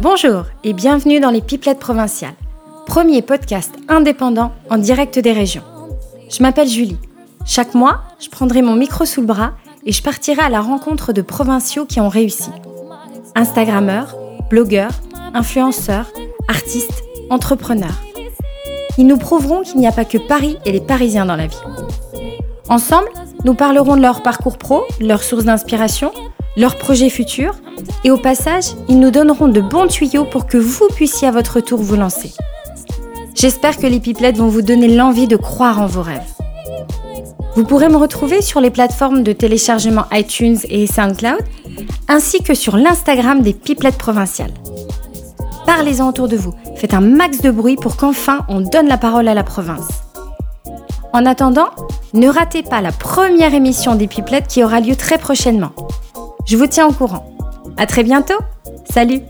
Bonjour et bienvenue dans les Pipelettes provinciales, premier podcast indépendant en direct des régions. Je m'appelle Julie. Chaque mois, je prendrai mon micro sous le bras et je partirai à la rencontre de provinciaux qui ont réussi. Instagrammeurs, blogueurs, influenceurs, artistes, entrepreneurs. Ils nous prouveront qu'il n'y a pas que Paris et les Parisiens dans la vie. Ensemble, nous parlerons de leur parcours pro, leurs sources d'inspiration, leurs projets futurs et au passage, ils nous donneront de bons tuyaux pour que vous puissiez à votre tour vous lancer. J'espère que les pipelettes vont vous donner l'envie de croire en vos rêves. Vous pourrez me retrouver sur les plateformes de téléchargement iTunes et SoundCloud, ainsi que sur l'Instagram des pipelettes provinciales. Parlez-en autour de vous, faites un max de bruit pour qu'enfin on donne la parole à la province. En attendant, ne ratez pas la première émission des pipelettes qui aura lieu très prochainement. Je vous tiens au courant. À très bientôt. Salut